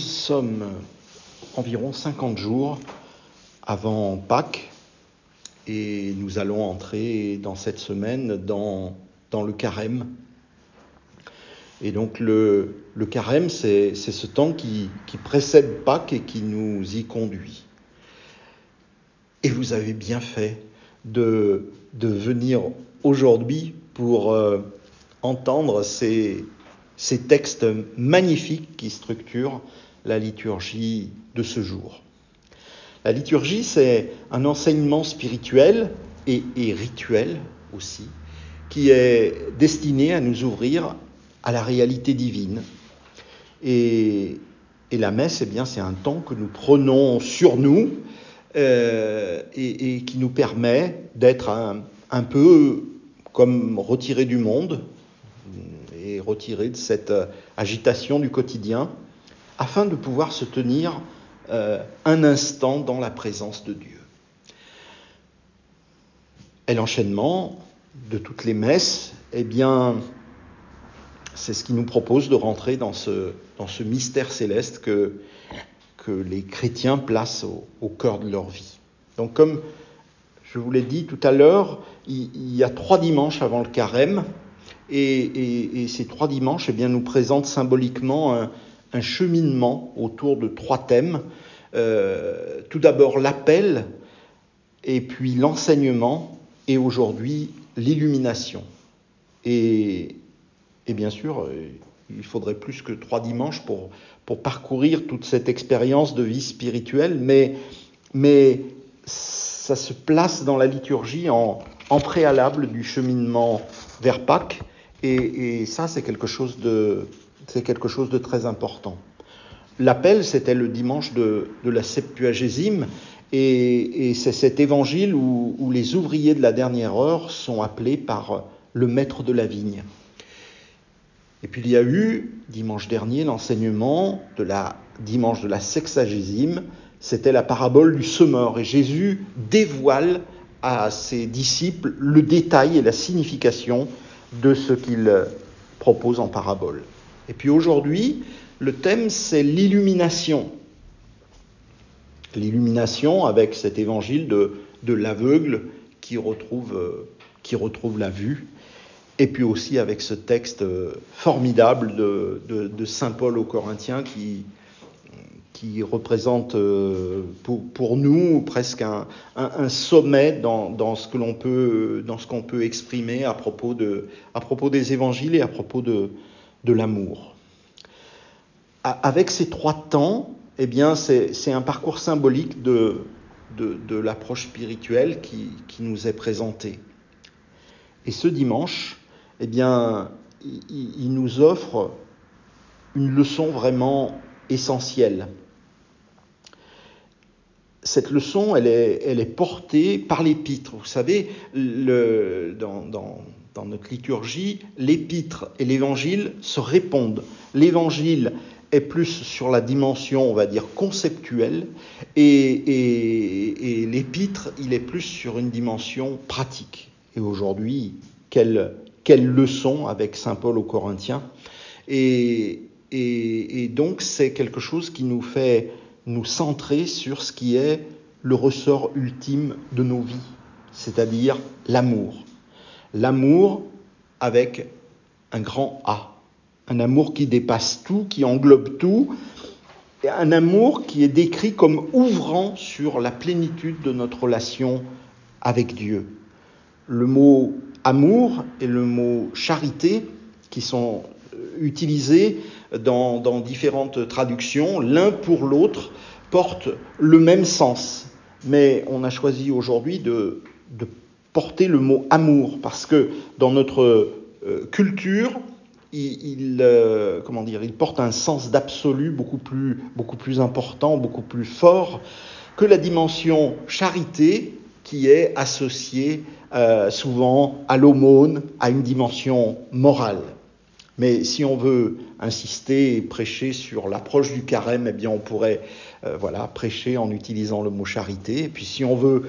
sommes environ 50 jours avant Pâques et nous allons entrer dans cette semaine dans, le carême. Et donc le, carême, c'est ce temps qui, précède Pâques et qui nous y conduit. Et vous avez bien fait de, venir aujourd'hui pour euh, entendre ces textes magnifiques qui structurent la liturgie de ce jour. La liturgie, c'est un enseignement spirituel et, rituel aussi, qui est destiné à nous ouvrir à la réalité divine. Et, la messe, eh bien, c'est un temps que nous prenons sur nous euh, et, et, qui nous permet d'être un, un peu comme retiré du monde et retiré de cette agitation du quotidien afin de pouvoir se tenir euh, un instant dans la présence de Dieu. Et l'enchaînement de toutes les messes, eh bien, c'est ce qui nous propose de rentrer dans ce, mystère céleste que, les chrétiens placent au, cœur de leur vie. Donc, comme je vous l'ai dit tout à l'heure, il, y a trois dimanches avant le carême, et ces trois dimanches eh bien, nous présentent symboliquement un, un cheminement autour de trois thèmes. Euh, tout d'abord l'appel, et puis l'enseignement, et aujourd'hui l'illumination. Et, bien sûr, il faudrait plus que trois dimanches pour, parcourir toute cette expérience de vie spirituelle, mais, ça se place dans la liturgie en, préalable du cheminement vers Pâques, et ça c'est quelque chose de, c'est quelque chose de très important. L'appel, c'était le dimanche de, la Septuagésime, et, c'est cet évangile où, les ouvriers de la dernière heure sont appelés par le maître de la vigne. Et puis il y a eu, dimanche dernier, l'enseignement de la dimanche de la sexagésime, c'était la parabole du semeur, et Jésus dévoile à ses disciples le détail et la signification de ce qu'il propose en parabole. Et puis aujourd'hui, le thème, c'est l'illumination. L'illumination avec cet évangile de, de l'aveugle qui retrouve, euh, qui retrouve la vue. Et puis aussi avec ce texte formidable de, de, Saint Paul aux Corinthiens qui, qui représente euh, pour, pour, nous presque un, un, un sommet dans, dans, ce peut, qu'on peut exprimer à propos, de, à propos des évangiles et à propos de, de l'amour. Avec ces trois temps, eh bien, c'est un parcours symbolique de, de, l'approche spirituelle qui, qui, nous est présenté. Et ce dimanche, eh bien, il, nous offre une leçon vraiment essentielle. Cette leçon, elle est, elle est portée par l'épître. Vous savez, le, dans, dans notre liturgie, l'épître et l'évangile se répondent. L'évangile est plus sur la dimension, on va dire, conceptuelle, et, l'épître, il est plus sur une dimension pratique. Et aujourd'hui, quelle, quelle leçon avec Saint Paul aux Corinthiens. Et donc, c'est quelque chose qui nous fait nous centrer sur ce qui est le ressort ultime de nos vies, c'est-à-dire l'amour l'amour avec un grand A, un amour qui dépasse tout, qui englobe tout, un amour qui est décrit comme ouvrant sur la plénitude de notre relation avec Dieu. Le mot amour et le mot charité, qui sont utilisés dans, dans différentes traductions, l'un pour l'autre, portent le même sens. Mais on a choisi aujourd'hui de, de porter le mot amour parce que dans notre euh, culture, il, euh, comment dire, il porte un sens d'absolu beaucoup plus, beaucoup plus important, beaucoup plus fort que la dimension charité qui est associée euh, souvent à l'aumône, à une dimension morale. Mais si on veut insister et prêcher sur l'approche du carême, eh bien on pourrait voilà prêcher en utilisant le mot charité. Et puis si on veut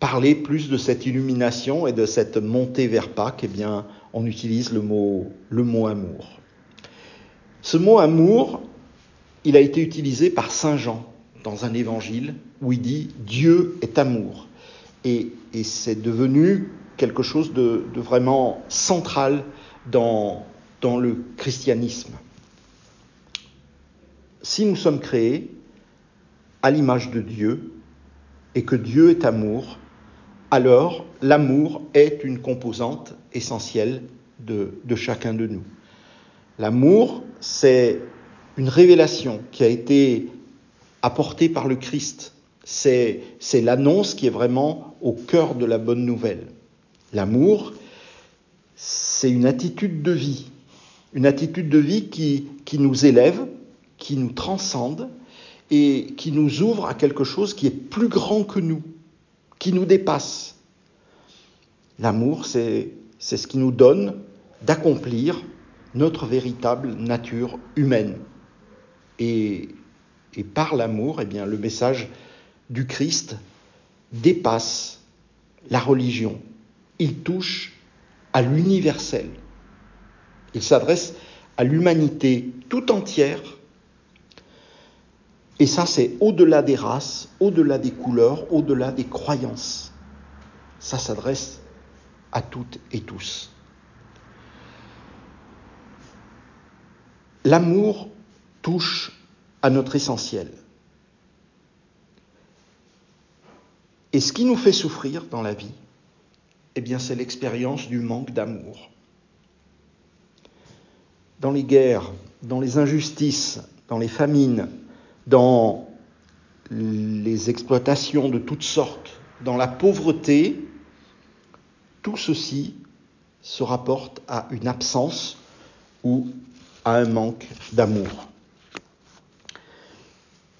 parler plus de cette illumination et de cette montée vers Pâques, eh bien, on utilise le mot, amour. Ce mot amour, il a été utilisé par Saint Jean dans un évangile où il dit Dieu est amour. Et, c'est devenu quelque chose de, vraiment central dans le christianisme. Si nous sommes créés à l'image de Dieu et que Dieu est amour, alors l'amour est une composante essentielle de, chacun de nous. L'amour, c'est une révélation qui a été apportée par le Christ. C'est l'annonce qui est vraiment au cœur de la bonne nouvelle. L'amour, c'est une attitude de vie, une attitude de vie qui nous élève, qui nous transcende et qui nous ouvre à quelque chose qui est plus grand que nous, qui nous dépasse. L'amour, c'est ce qui nous donne d'accomplir notre véritable nature humaine. Et, par l'amour, eh bien, le message du Christ dépasse la religion. Il touche à l'universel. Il s'adresse à l'humanité tout entière. Et ça, c'est au-delà des races, au-delà des couleurs, au-delà des croyances. Ça s'adresse à toutes et tous. L'amour touche à notre essentiel. Et ce qui nous fait souffrir dans la vie, eh bien, c'est l'expérience du manque d'amour. Dans les guerres, dans les injustices, dans les famines, dans les exploitations de toutes sortes, dans la pauvreté, tout ceci se rapporte à une absence ou à un manque d'amour.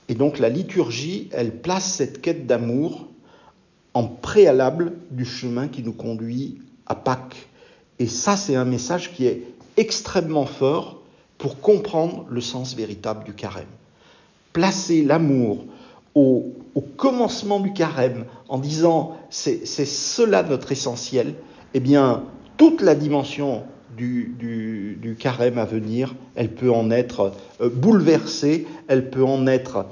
Et donc la liturgie, elle place cette quête d'amour en préalable du chemin qui nous conduit à Pâques. Et ça, c'est un message qui est extrêmement fort pour comprendre le sens véritable du carême. Placer l'amour au, commencement du carême en disant c'est cela notre essentiel, eh bien, toute la dimension du, carême à venir, elle peut en être euh, bouleversée, elle peut en être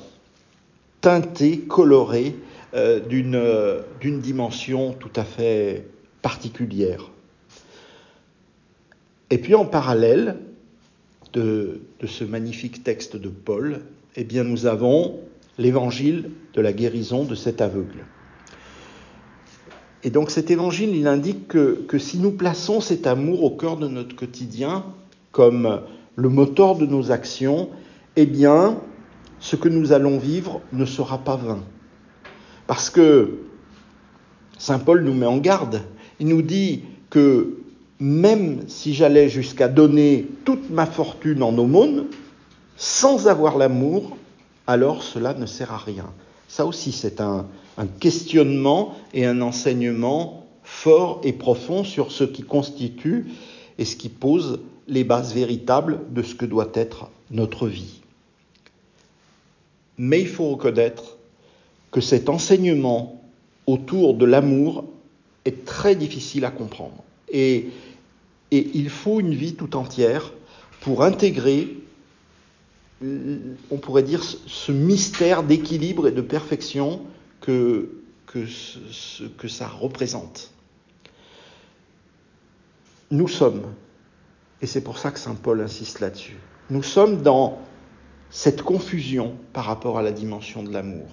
teintée, colorée euh, euh, d'une dimension tout à fait particulière. Et puis en parallèle de, ce magnifique texte de Paul, eh bien nous avons l'évangile de la guérison de cet aveugle. Et donc cet évangile, il indique que, que, si nous plaçons cet amour au cœur de notre quotidien comme le moteur de nos actions, eh bien, ce que nous allons vivre ne sera pas vain. Parce que Saint Paul nous met en garde. Il nous dit que même si j'allais jusqu'à donner toute ma fortune en aumône, sans avoir l'amour, alors cela ne sert à rien. Ça aussi, c'est un, questionnement et un enseignement fort et profond sur ce qui constitue et ce qui pose les bases véritables de ce que doit être notre vie. Mais il faut reconnaître que cet enseignement autour de l'amour est très difficile à comprendre. Et, et il faut une vie tout entière pour intégrer on pourrait dire, ce mystère d'équilibre et de perfection que, que, que ça représente. Nous sommes, et c'est pour ça que Saint Paul insiste là-dessus, nous sommes dans cette confusion par rapport à la dimension de l'amour.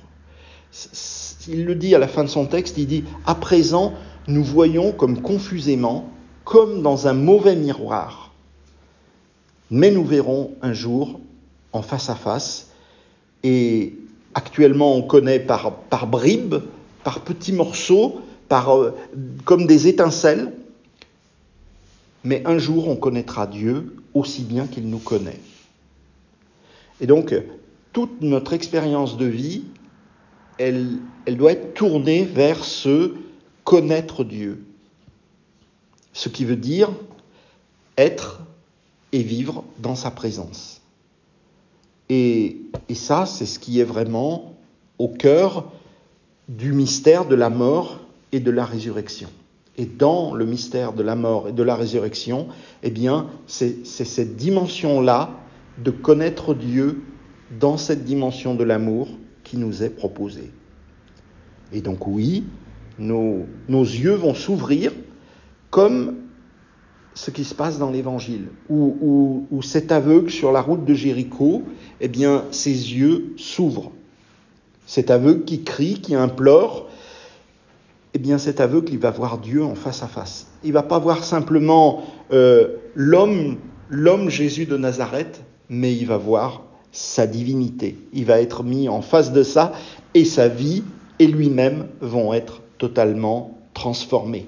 Il le dit à la fin de son texte, il dit, à présent, nous voyons comme confusément, comme dans un mauvais miroir, mais nous verrons un jour en face à face. Et actuellement, on connaît par, bribes, par petits morceaux, par, euh, comme des étincelles. Mais un jour, on connaîtra Dieu aussi bien qu'il nous connaît. Et donc, toute notre expérience de vie, elle, elle doit être tournée vers ce connaître Dieu. Ce qui veut dire être et vivre dans sa présence. Et, ça, c'est ce qui est vraiment au cœur du mystère de la mort et de la résurrection. Et dans le mystère de la mort et de la résurrection, eh bien, c'est cette dimension-là de connaître Dieu dans cette dimension de l'amour qui nous est proposée. Et donc oui, nos, nos yeux vont s'ouvrir comme ce qui se passe dans l'Évangile, où, cet aveugle sur la route de Jéricho, eh bien, ses yeux s'ouvrent. Cet aveugle qui crie, qui implore, eh bien, cet aveugle, il va voir Dieu en face à face. Il va pas voir simplement euh, l'homme, l'homme Jésus de Nazareth, mais il va voir sa divinité. Il va être mis en face de ça, et sa vie et lui-même vont être totalement transformés.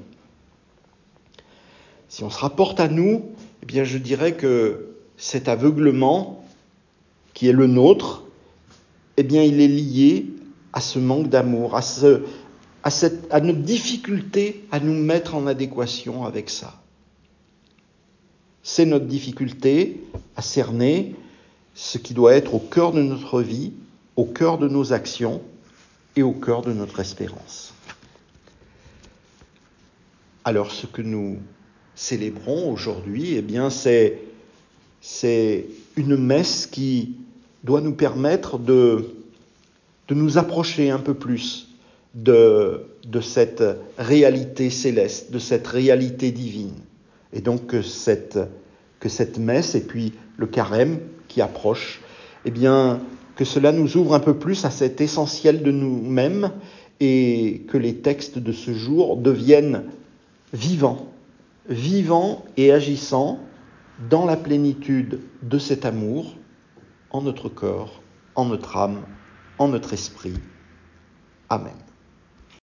Si on se rapporte à nous, eh bien, je dirais que cet aveuglement qui est le nôtre, eh bien, il est lié à ce manque d'amour, à, ce, à, cette, à notre difficulté à nous mettre en adéquation avec ça. C'est notre difficulté à cerner ce qui doit être au cœur de notre vie, au cœur de nos actions et au cœur de notre espérance. Alors ce que nous célébrons aujourd'hui, eh bien, c'est, une messe qui doit nous permettre de, nous approcher un peu plus de, de cette réalité céleste, de cette réalité divine. Et donc que cette, que cette messe et puis le carême qui approche, eh bien, que cela nous ouvre un peu plus à cet essentiel de nous-mêmes et que les textes de ce jour deviennent vivants vivant et agissant dans la plénitude de cet amour en notre corps, en notre âme, en notre esprit. Amen.